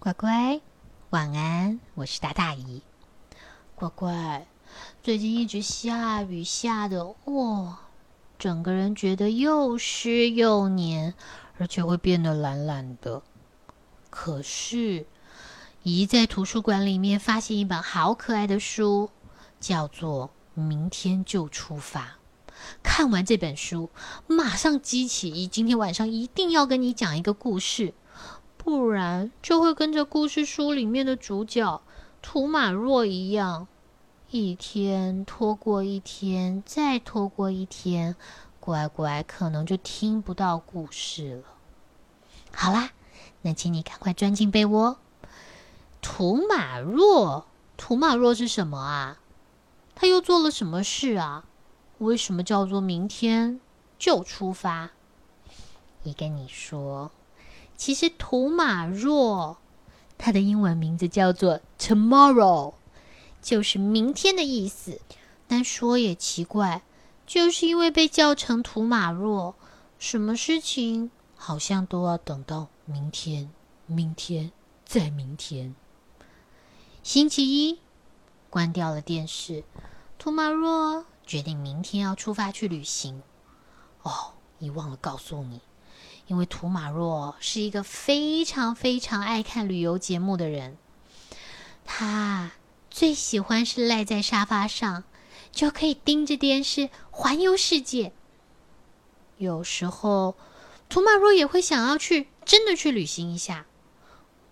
乖乖，晚安，我是大大姨。乖乖，最近一直下雨，下的哇，整个人觉得又湿又黏，而且会变得懒懒的。可是，姨在图书馆里面发现一本好可爱的书，叫做《明天就出发》。看完这本书，马上激起姨今天晚上一定要跟你讲一个故事，不然就会跟着故事书里面的主角图马若一样，一天拖过一天，再拖过一天，乖乖可能就听不到故事了。好啦，那请你赶快钻进被窝。图马若，图马若是什么啊？他又做了什么事啊？为什么叫做明天就出发？一跟你说，其实图马若它的英文名字叫做 Tomorrow，就是明天的意思。但说也奇怪，就是因为被叫成图马若，什么事情好像都要等到明天，明天再明天。星期一，关掉了电视，图马若。决定明天要出发去旅行。哦，你忘了告诉你，因为图马若是一个非常非常爱看旅游节目的人，他最喜欢是赖在沙发上，就可以盯着电视环游世界。有时候，图马若也会想要去真的去旅行一下，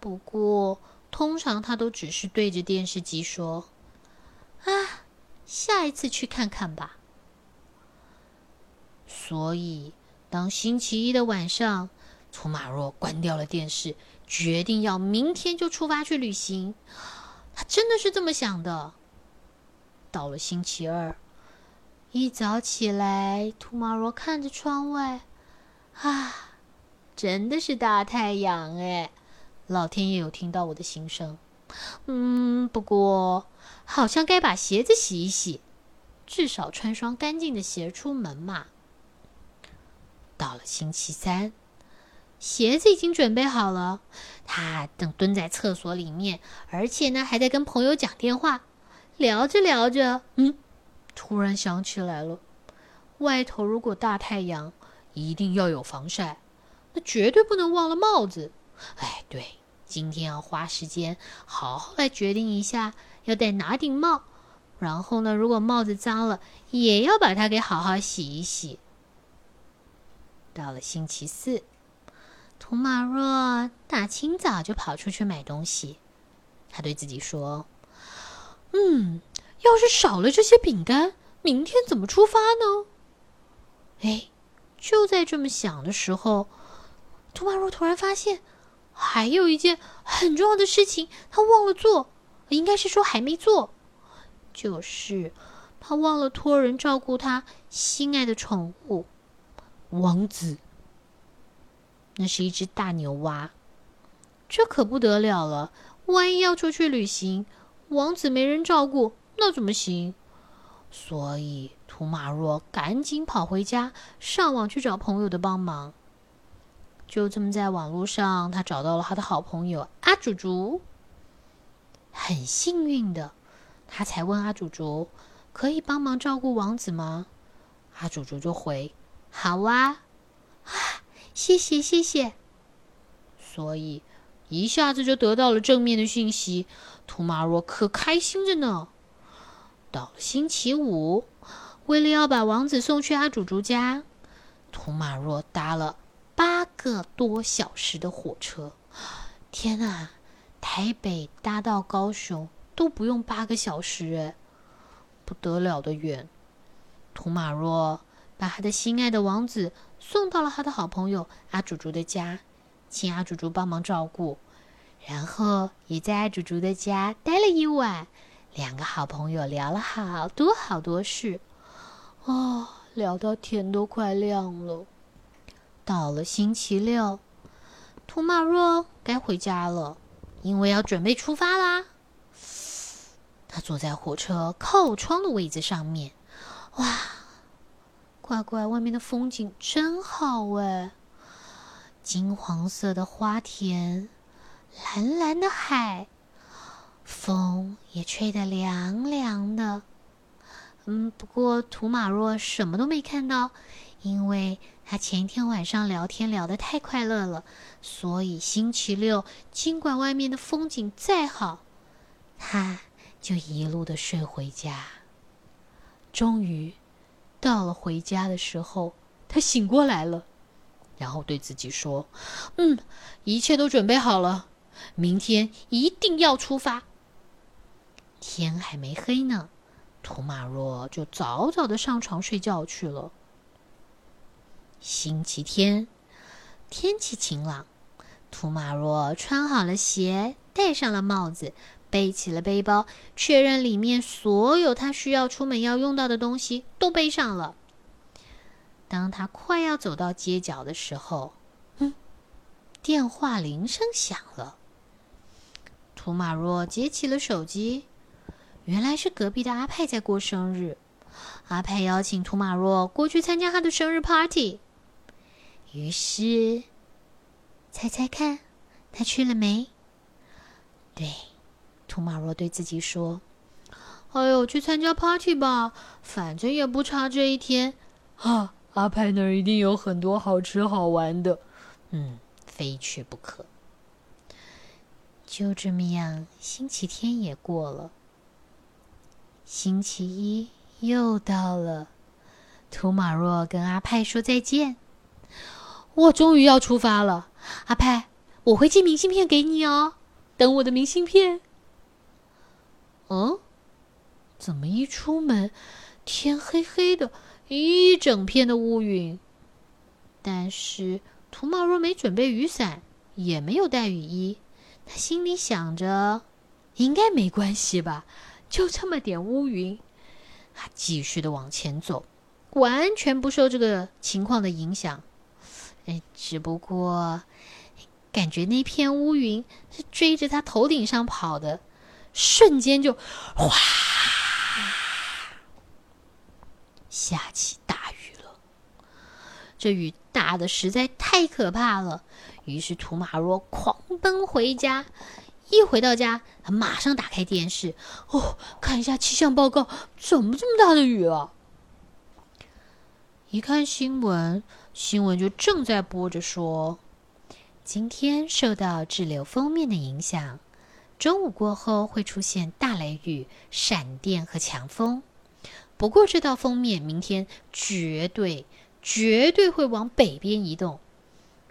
不过通常他都只是对着电视机说：“啊。”下一次去看看吧。所以，当星期一的晚上，图马若关掉了电视，决定要明天就出发去旅行。他真的是这么想的。到了星期二，一早起来，图马若看着窗外，啊，真的是大太阳哎！老天爷有听到我的心声。嗯，不过。好像该把鞋子洗一洗，至少穿双干净的鞋出门嘛。到了星期三，鞋子已经准备好了，他正蹲在厕所里面，而且呢还在跟朋友讲电话。聊着聊着，嗯，突然想起来了，外头如果大太阳，一定要有防晒，那绝对不能忘了帽子。哎，对，今天要花时间好好来决定一下。要戴哪顶帽？然后呢？如果帽子脏了，也要把它给好好洗一洗。到了星期四，图马若大清早就跑出去买东西。他对自己说：“嗯，要是少了这些饼干，明天怎么出发呢？”哎，就在这么想的时候，图马若突然发现，还有一件很重要的事情，他忘了做。应该是说还没做，就是他忘了托人照顾他心爱的宠物王子。那是一只大牛蛙，这可不得了了！万一要出去旅行，王子没人照顾，那怎么行？所以图马若赶紧跑回家，上网去找朋友的帮忙。就这么在网络上，他找到了他的好朋友阿祖竹。很幸运的，他才问阿祖祖：“可以帮忙照顾王子吗？”阿祖祖就回：“好啊，啊，谢谢谢谢。”所以一下子就得到了正面的讯息，图马若可开心着呢。到了星期五，为了要把王子送去阿祖祖家，图马若搭了八个多小时的火车。天哪！台北搭到高雄都不用八个小时，哎，不得了的远。图马若把他的心爱的王子送到了他的好朋友阿祖祖的家，请阿祖祖帮忙照顾，然后也在阿祖祖的家待了一晚。两个好朋友聊了好多好多事，哦，聊到天都快亮了。到了星期六，图马若该回家了。因为要准备出发啦，他坐在火车靠窗的位子上面。哇，乖乖，外面的风景真好哎！金黄色的花田，蓝蓝的海，风也吹得凉凉的。嗯，不过图马若什么都没看到，因为他前一天晚上聊天聊得太快乐了，所以星期六尽管外面的风景再好，他就一路的睡回家。终于到了回家的时候，他醒过来了，然后对自己说：“嗯，一切都准备好了，明天一定要出发。”天还没黑呢。图马若就早早的上床睡觉去了。星期天，天气晴朗，图马若穿好了鞋，戴上了帽子，背起了背包，确认里面所有他需要出门要用到的东西都背上了。当他快要走到街角的时候，嗯，电话铃声响了。图马若接起了手机。原来是隔壁的阿派在过生日，阿派邀请图马若过去参加他的生日 party。于是，猜猜看，他去了没？对，图马若对自己说：“哎呦，去参加 party 吧，反正也不差这一天。啊，阿派那儿一定有很多好吃好玩的，嗯，非去不可。”就这么样，星期天也过了。星期一又到了，图马若跟阿派说再见。我终于要出发了，阿派，我会寄明信片给你哦，等我的明信片。嗯，怎么一出门，天黑黑的，一整片的乌云？但是图马若没准备雨伞，也没有带雨衣，他心里想着，应该没关系吧。就这么点乌云，他继续的往前走，完全不受这个情况的影响。哎，只不过感觉那片乌云是追着他头顶上跑的，瞬间就哗，下起大雨了。这雨大的实在太可怕了，于是图马若狂奔回家。一回到家，他马上打开电视，哦，看一下气象报告，怎么这么大的雨啊？一看新闻，新闻就正在播着说，今天受到滞留封面的影响，中午过后会出现大雷雨、闪电和强风。不过这道封面明天绝对、绝对会往北边移动。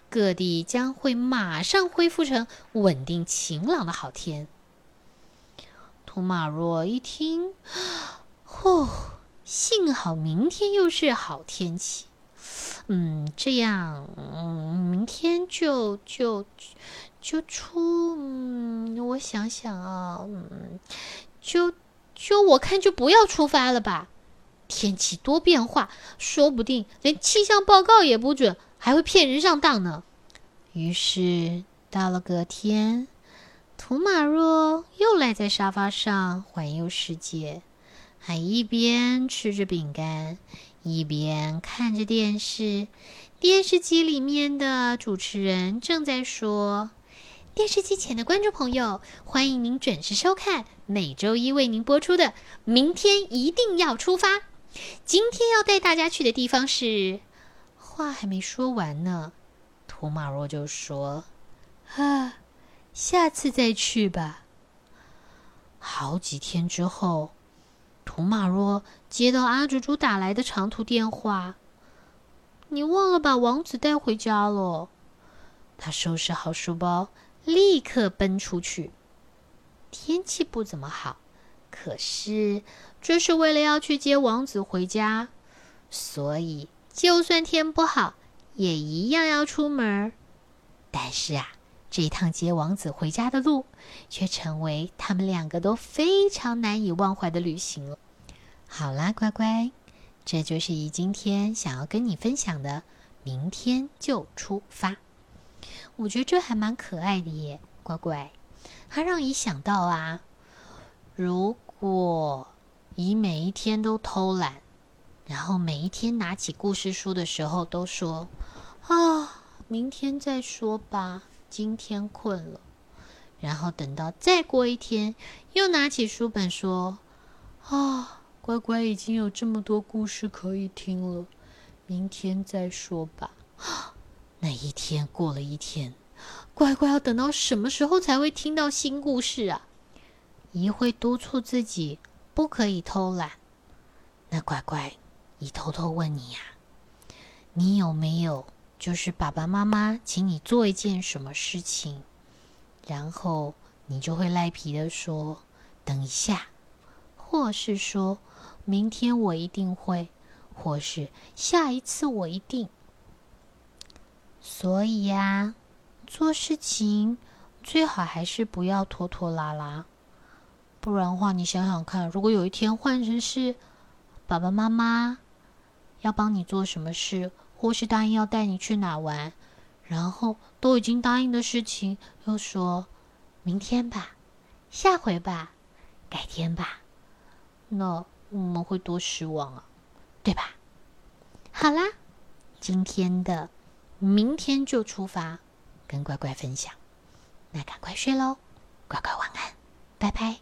各地将会马上恢复成稳定晴朗的好天。图马若一听，呼，幸好明天又是好天气。嗯，这样，嗯，明天就就就出，嗯，我想想啊，嗯，就就我看就不要出发了吧。天气多变化，说不定连气象报告也不准。还会骗人上当呢。于是到了隔天，图马若又赖在沙发上环游世界，还一边吃着饼干，一边看着电视。电视机里面的主持人正在说：“电视机前的观众朋友，欢迎您准时收看每周一为您播出的《明天一定要出发》。今天要带大家去的地方是……”话还没说完呢，图马若就说：“啊，下次再去吧。”好几天之后，图马若接到阿竹竹打来的长途电话：“你忘了把王子带回家了。”他收拾好书包，立刻奔出去。天气不怎么好，可是这是为了要去接王子回家，所以。就算天不好，也一样要出门。但是啊，这趟接王子回家的路，却成为他们两个都非常难以忘怀的旅行了。好啦，乖乖，这就是姨今天想要跟你分享的。明天就出发，我觉得这还蛮可爱的耶，乖乖。它让你想到啊，如果你每一天都偷懒。然后每一天拿起故事书的时候，都说：“啊，明天再说吧，今天困了。”然后等到再过一天，又拿起书本说：“啊，乖乖已经有这么多故事可以听了，明天再说吧。” 那一天过了一天，乖乖要等到什么时候才会听到新故事啊？姨会督促自己不可以偷懒。那乖乖，姨偷偷问你呀，你有没有就是爸爸妈妈请你做一件什么事情，然后你就会赖皮的说等一下，或是说明天我一定会，或是下一次我一定。所以呀，做事情最好还是不要拖拖拉拉，不然的话，你想想看，如果有一天换成是爸爸妈妈要帮你做什么事，或是答应要带你去哪玩，然后都已经答应的事情，又说明天吧、下回吧、改天吧，那我们会多失望啊，对吧？好啦，今天的。明天就出发，跟乖乖分享。那赶快睡喽，乖乖晚安，拜拜。